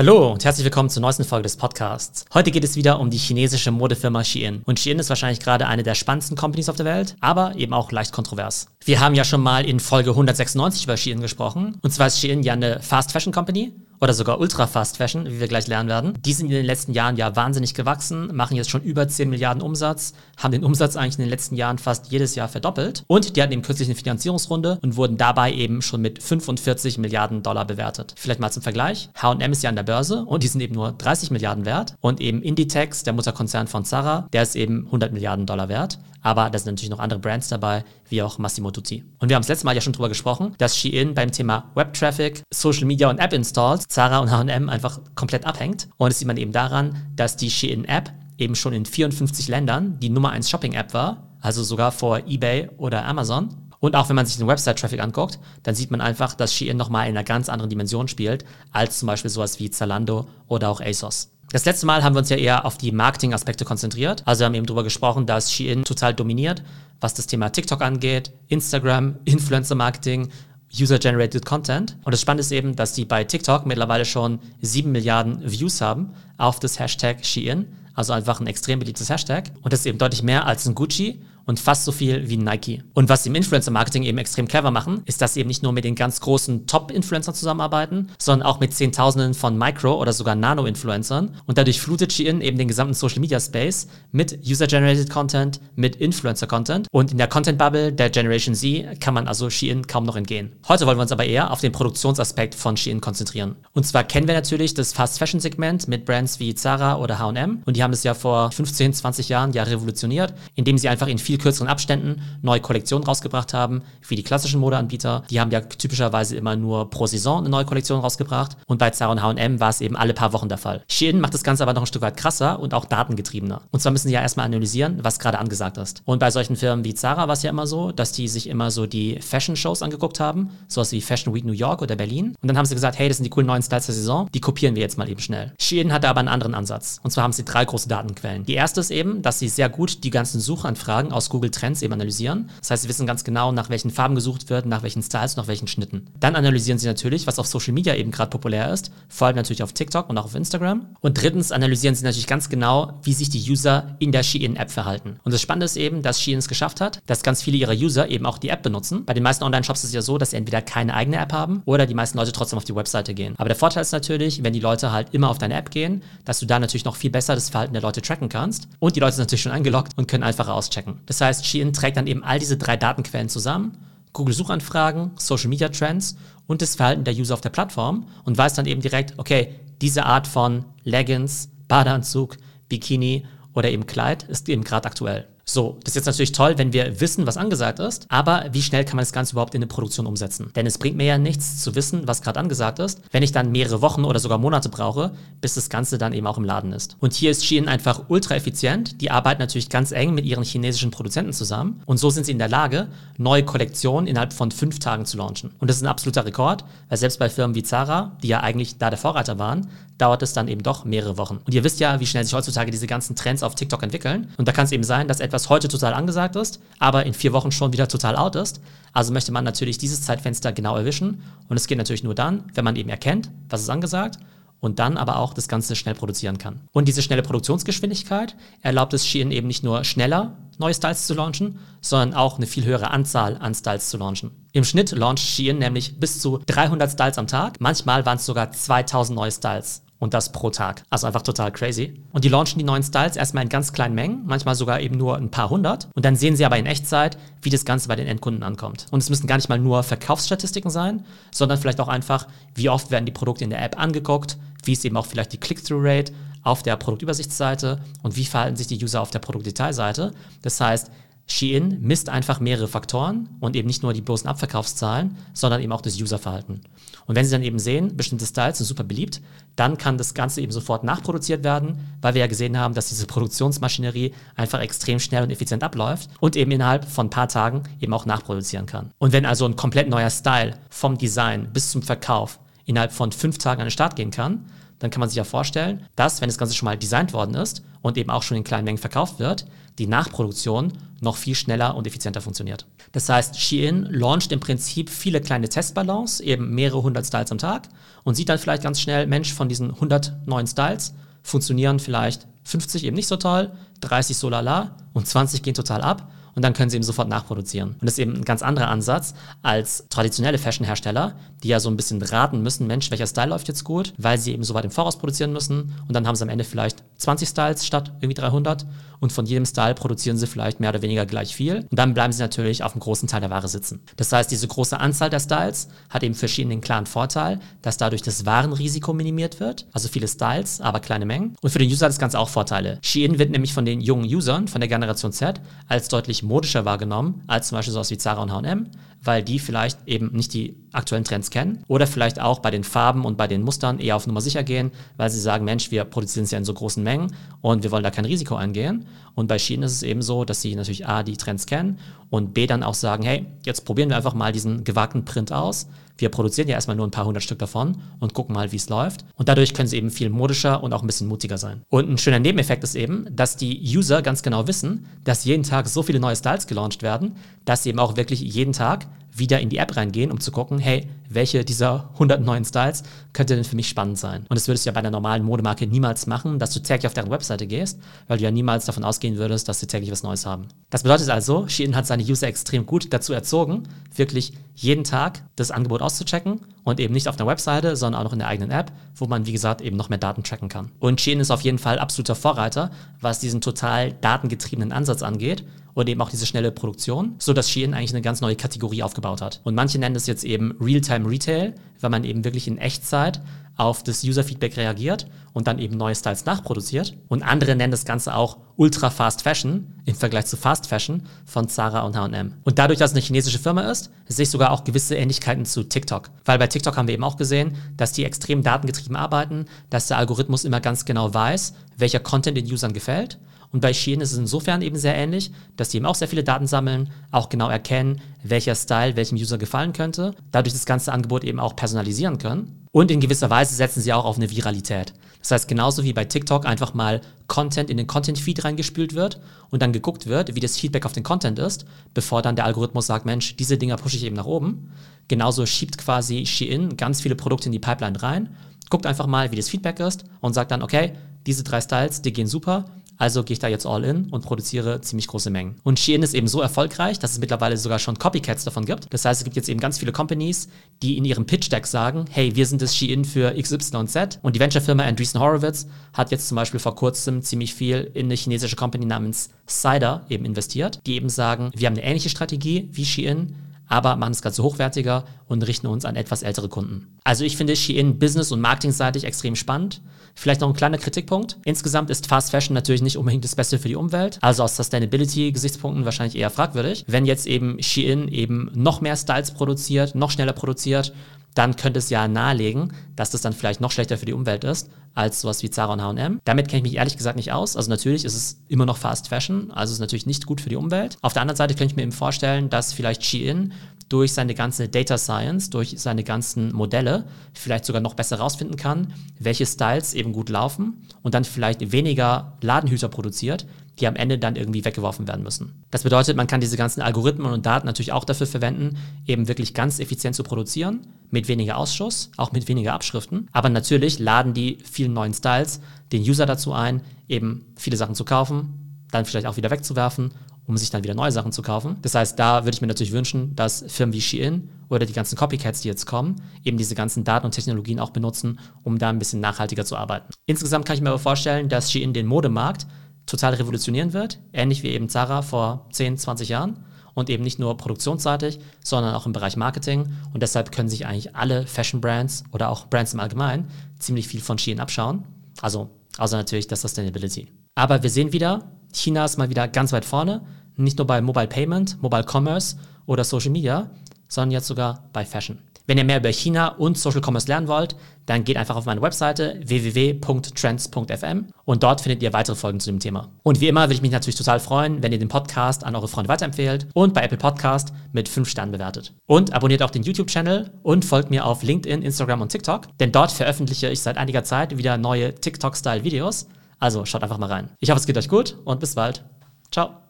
Hallo und herzlich willkommen zur neuesten Folge des Podcasts. Heute geht es wieder um die chinesische Modefirma Shein. Und Shein ist wahrscheinlich gerade eine der spannendsten Companies auf der Welt, aber eben auch leicht kontrovers. Wir haben ja schon mal in Folge 196 über Shein gesprochen. Und zwar ist Shein ja eine Fast Fashion Company oder sogar Ultra Fast Fashion, wie wir gleich lernen werden. Die sind in den letzten Jahren ja wahnsinnig gewachsen, machen jetzt schon über 10 Milliarden Umsatz, haben den Umsatz eigentlich in den letzten Jahren fast jedes Jahr verdoppelt und die hatten eben kürzlich eine Finanzierungsrunde und wurden dabei eben schon mit 45 Milliarden Dollar bewertet. Vielleicht mal zum Vergleich. H&M ist ja an der Börse und die sind eben nur 30 Milliarden wert und eben Inditex, der Mutterkonzern von Zara, der ist eben 100 Milliarden Dollar wert. Aber da sind natürlich noch andere Brands dabei, wie auch Massimo Tutti. Und wir haben das letzte Mal ja schon drüber gesprochen, dass Shein beim Thema Web Traffic, Social Media und App Installs Zara und H&M einfach komplett abhängt. Und das sieht man eben daran, dass die Shein App eben schon in 54 Ländern die Nummer 1 Shopping App war, also sogar vor eBay oder Amazon. Und auch wenn man sich den Website-Traffic anguckt, dann sieht man einfach, dass Shein nochmal in einer ganz anderen Dimension spielt, als zum Beispiel sowas wie Zalando oder auch ASOS. Das letzte Mal haben wir uns ja eher auf die Marketing-Aspekte konzentriert. Also wir haben eben darüber gesprochen, dass Shein total dominiert, was das Thema TikTok angeht, Instagram, Influencer-Marketing, User-Generated Content. Und das Spannende ist eben, dass die bei TikTok mittlerweile schon 7 Milliarden Views haben auf das Hashtag Shein. Also einfach ein extrem beliebtes Hashtag. Und das ist eben deutlich mehr als ein Gucci und fast so viel wie Nike. Und was sie im Influencer-Marketing eben extrem clever machen, ist, dass sie eben nicht nur mit den ganz großen Top-Influencern zusammenarbeiten, sondern auch mit Zehntausenden von Micro- oder sogar Nano-Influencern. Und dadurch flutet Shein eben den gesamten Social-Media-Space mit User-Generated Content, mit Influencer-Content. Und in der Content-Bubble der Generation Z kann man also Shein kaum noch entgehen. Heute wollen wir uns aber eher auf den Produktionsaspekt von Shein konzentrieren. Und zwar kennen wir natürlich das Fast-Fashion-Segment mit Brands wie Zara oder H&M. Und die haben es ja vor 15, 20 Jahren ja revolutioniert, indem sie einfach in viel kürzeren Abständen neue Kollektionen rausgebracht haben, wie die klassischen Modeanbieter. Die haben ja typischerweise immer nur pro Saison eine neue Kollektion rausgebracht. Und bei Zara und H&M war es eben alle paar Wochen der Fall. Shein macht das Ganze aber noch ein Stück weit krasser und auch datengetriebener. Und zwar müssen sie ja erstmal analysieren, was gerade angesagt ist. Und bei solchen Firmen wie Zara war es ja immer so, dass die sich immer so die Fashion-Shows angeguckt haben, sowas wie Fashion Week New York oder Berlin. Und dann haben sie gesagt, hey, das sind die coolen neuen Styles der Saison, die kopieren wir jetzt mal eben schnell. Shein hatte aber einen anderen Ansatz. Und zwar haben sie drei große Datenquellen. Die erste ist eben, dass sie sehr gut die ganzen Suchanfragen aus Google Trends eben analysieren. Das heißt, sie wissen ganz genau, nach welchen Farben gesucht wird, nach welchen Styles, nach welchen Schnitten. Dann analysieren sie natürlich, was auf Social Media eben gerade populär ist, vor allem natürlich auf TikTok und auch auf Instagram. Und drittens analysieren sie natürlich ganz genau, wie sich die User in der Shein-App verhalten. Und das Spannende ist eben, dass Shein es geschafft hat, dass ganz viele ihrer User eben auch die App benutzen. Bei den meisten Online-Shops ist es ja so, dass sie entweder keine eigene App haben oder die meisten Leute trotzdem auf die Webseite gehen. Aber der Vorteil ist natürlich, wenn die Leute halt immer auf deine App gehen, dass du da natürlich noch viel besser das Verhalten der Leute tracken kannst. Und die Leute sind natürlich schon eingeloggt und können einfacher auschecken. Das heißt, Shein trägt dann eben all diese drei Datenquellen zusammen, Google-Suchanfragen, Social-Media-Trends und das Verhalten der User auf der Plattform und weiß dann eben direkt, okay, diese Art von Leggings, Badeanzug, Bikini oder eben Kleid ist eben gerade aktuell. So, das ist jetzt natürlich toll, wenn wir wissen, was angesagt ist, aber wie schnell kann man das Ganze überhaupt in eine Produktion umsetzen? Denn es bringt mir ja nichts zu wissen, was gerade angesagt ist, wenn ich dann mehrere Wochen oder sogar Monate brauche, bis das Ganze dann eben auch im Laden ist. Und hier ist Shein einfach ultra effizient. Die arbeiten natürlich ganz eng mit ihren chinesischen Produzenten zusammen und so sind sie in der Lage, neue Kollektionen innerhalb von fünf Tagen zu launchen. Und das ist ein absoluter Rekord, weil selbst bei Firmen wie Zara, die ja eigentlich da der Vorreiter waren, dauert es dann eben doch mehrere Wochen. Und ihr wisst ja, wie schnell sich heutzutage diese ganzen Trends auf TikTok entwickeln. Und da kann es eben sein, dass etwas heute total angesagt ist, aber in vier Wochen schon wieder total out ist. Also möchte man natürlich dieses Zeitfenster genau erwischen. Und es geht natürlich nur dann, wenn man eben erkennt, was ist angesagt und dann aber auch das Ganze schnell produzieren kann. Und diese schnelle Produktionsgeschwindigkeit erlaubt es Shein eben nicht nur schneller neue Styles zu launchen, sondern auch eine viel höhere Anzahl an Styles zu launchen. Im Schnitt launcht Shein nämlich bis zu 300 Styles am Tag. Manchmal waren es sogar 2000 neue Styles und das pro Tag. Also einfach total crazy. Und die launchen die neuen Styles erstmal in ganz kleinen Mengen, manchmal sogar eben nur ein paar hundert. Und dann sehen sie aber in Echtzeit, wie das Ganze bei den Endkunden ankommt. Und es müssen gar nicht mal nur Verkaufsstatistiken sein, sondern vielleicht auch einfach, wie oft werden die Produkte in der App angeguckt, wie ist eben auch vielleicht die Click-Through-Rate auf der Produktübersichtsseite und wie verhalten sich die User auf der Produktdetailseite. Das heißt, Shein misst einfach mehrere Faktoren und eben nicht nur die bloßen Abverkaufszahlen, sondern eben auch das Userverhalten. Und wenn Sie dann eben sehen, bestimmte Styles sind super beliebt, dann kann das Ganze eben sofort nachproduziert werden, weil wir ja gesehen haben, dass diese Produktionsmaschinerie einfach extrem schnell und effizient abläuft und eben innerhalb von ein paar Tagen eben auch nachproduzieren kann. Und wenn also ein komplett neuer Style vom Design bis zum Verkauf innerhalb von fünf Tagen an den Start gehen kann, dann kann man sich ja vorstellen, dass, wenn das Ganze schon mal designt worden ist und eben auch schon in kleinen Mengen verkauft wird, die Nachproduktion noch viel schneller und effizienter funktioniert. Das heißt, Shein launcht im Prinzip viele kleine Testballons, eben mehrere hundert Styles am Tag und sieht dann vielleicht ganz schnell, Mensch, von diesen 100 neuen Styles funktionieren vielleicht 50 eben nicht so toll, 30 so lala und 20 gehen total ab und dann können sie eben sofort nachproduzieren. Und das ist eben ein ganz anderer Ansatz als traditionelle Fashion-Hersteller, die ja so ein bisschen raten müssen, Mensch, welcher Style läuft jetzt gut, weil sie eben so weit im Voraus produzieren müssen und dann haben sie am Ende vielleicht 20 Styles statt irgendwie 300 und von jedem Style produzieren sie vielleicht mehr oder weniger gleich viel und dann bleiben sie natürlich auf einem großen Teil der Ware sitzen. Das heißt, diese große Anzahl der Styles hat eben den klaren Vorteil, dass dadurch das Warenrisiko minimiert wird, also viele Styles, aber kleine Mengen. Und für den User hat das Ganze auch Vorteile. Shein wird nämlich von den jungen Usern, von der Generation Z, als deutlich modischer wahrgenommen, als zum Beispiel sowas wie Zara und H&M, weil die vielleicht eben nicht die aktuellen Trends kennen oder vielleicht auch bei den Farben und bei den Mustern eher auf Nummer sicher gehen, weil sie sagen, Mensch, wir produzieren es ja in so großen Mengen und wir wollen da kein Risiko eingehen. Und bei Schienen ist es eben so, dass sie natürlich A, die Trends kennen und B, dann auch sagen, hey, jetzt probieren wir einfach mal diesen gewagten Print aus. Wir produzieren ja erstmal nur ein paar hundert Stück davon und gucken mal, wie es läuft. Und dadurch können sie eben viel modischer und auch ein bisschen mutiger sein. Und ein schöner Nebeneffekt ist eben, dass die User ganz genau wissen, dass jeden Tag so viele neue Styles gelauncht werden, dass sie eben auch wirklich jeden Tag wieder in die App reingehen, um zu gucken, hey, welche dieser 100 neuen Styles könnte denn für mich spannend sein? Und das würdest du ja bei einer normalen Modemarke niemals machen, dass du täglich auf deren Webseite gehst, weil du ja niemals davon ausgehen würdest, dass sie täglich was Neues haben. Das bedeutet also, Shein hat seine User extrem gut dazu erzogen, wirklich jeden Tag das Angebot auszuchecken und eben nicht auf der Webseite, sondern auch noch in der eigenen App, wo man, wie gesagt, eben noch mehr Daten tracken kann. Und Shein ist auf jeden Fall absoluter Vorreiter, was diesen total datengetriebenen Ansatz angeht und eben auch diese schnelle Produktion, so dass Shein eigentlich eine ganz neue Kategorie aufgebaut hat. Und manche nennen das jetzt eben Real-Time Retail, weil man eben wirklich in Echtzeit auf das User-Feedback reagiert und dann eben neue Styles nachproduziert. Und andere nennen das Ganze auch Ultra Fast Fashion im Vergleich zu Fast Fashion von Zara und H&M. Und dadurch, dass es eine chinesische Firma ist, sehe ich sogar auch gewisse Ähnlichkeiten zu TikTok. Weil bei TikTok haben wir eben auch gesehen, dass die extrem datengetrieben arbeiten, dass der Algorithmus immer ganz genau weiß, welcher Content den Usern gefällt und bei Shein ist es insofern eben sehr ähnlich, dass die eben auch sehr viele Daten sammeln, auch genau erkennen, welcher Style welchem User gefallen könnte, dadurch das ganze Angebot eben auch personalisieren können. Und in gewisser Weise setzen sie auch auf eine Viralität. Das heißt, genauso wie bei TikTok einfach mal Content in den Content-Feed reingespült wird und dann geguckt wird, wie das Feedback auf den Content ist, bevor dann der Algorithmus sagt, Mensch, diese Dinger pushe ich eben nach oben. Genauso schiebt quasi Shein ganz viele Produkte in die Pipeline rein, guckt einfach mal, wie das Feedback ist und sagt dann, okay, diese drei Styles, die gehen super, also gehe ich da jetzt all in und produziere ziemlich große Mengen. Und Shein ist eben so erfolgreich, dass es mittlerweile sogar schon Copycats davon gibt. Das heißt, es gibt jetzt eben ganz viele Companies, die in ihrem Pitch Deck sagen, hey, wir sind das Shein für XYZ. Und die Venture-Firma Andreessen Horowitz hat jetzt zum Beispiel vor kurzem ziemlich viel in eine chinesische Company namens Cider eben investiert, die eben sagen, wir haben eine ähnliche Strategie wie Shein, aber machen es Ganze hochwertiger und richten uns an etwas ältere Kunden. Also ich finde Shein business- und marketingseitig extrem spannend. Vielleicht noch ein kleiner Kritikpunkt. Insgesamt ist Fast Fashion natürlich nicht unbedingt das Beste für die Umwelt, also aus Sustainability-Gesichtspunkten wahrscheinlich eher fragwürdig. Wenn jetzt eben Shein eben noch mehr Styles produziert, noch schneller produziert, dann könnte es ja nahelegen, dass das dann vielleicht noch schlechter für die Umwelt ist als sowas wie Zara und H&M. Damit kenne ich mich ehrlich gesagt nicht aus. Also natürlich ist es immer noch Fast Fashion, also ist natürlich nicht gut für die Umwelt. Auf der anderen Seite könnte ich mir eben vorstellen, dass vielleicht Shein durch seine ganze Data Science, durch seine ganzen Modelle vielleicht sogar noch besser rausfinden kann, welche Styles eben gut laufen und dann vielleicht weniger Ladenhüter produziert, die am Ende dann irgendwie weggeworfen werden müssen. Das bedeutet, man kann diese ganzen Algorithmen und Daten natürlich auch dafür verwenden, eben wirklich ganz effizient zu produzieren, mit weniger Ausschuss, auch mit weniger Abschriften. Aber natürlich laden die vielen neuen Styles den User dazu ein, eben viele Sachen zu kaufen, dann vielleicht auch wieder wegzuwerfen um sich dann wieder neue Sachen zu kaufen. Das heißt, da würde ich mir natürlich wünschen, dass Firmen wie Shein oder die ganzen Copycats, die jetzt kommen, eben diese ganzen Daten und Technologien auch benutzen, um da ein bisschen nachhaltiger zu arbeiten. Insgesamt kann ich mir aber vorstellen, dass Shein den Modemarkt total revolutionieren wird, ähnlich wie eben Zara vor 10, 20 Jahren und eben nicht nur produktionsseitig, sondern auch im Bereich Marketing. Und deshalb können sich eigentlich alle Fashion-Brands oder auch Brands im Allgemeinen ziemlich viel von Shein abschauen. Also außer natürlich das Sustainability. Aber wir sehen wieder, China ist mal wieder ganz weit vorne nicht nur bei Mobile Payment, Mobile Commerce oder Social Media, sondern jetzt sogar bei Fashion. Wenn ihr mehr über China und Social Commerce lernen wollt, dann geht einfach auf meine Webseite www.trends.fm und dort findet ihr weitere Folgen zu dem Thema. Und wie immer würde ich mich natürlich total freuen, wenn ihr den Podcast an eure Freunde weiterempfehlt und bei Apple Podcast mit 5 Sternen bewertet. Und abonniert auch den YouTube-Channel und folgt mir auf LinkedIn, Instagram und TikTok, denn dort veröffentliche ich seit einiger Zeit wieder neue TikTok-Style-Videos. Also schaut einfach mal rein. Ich hoffe, es geht euch gut und bis bald. Ciao.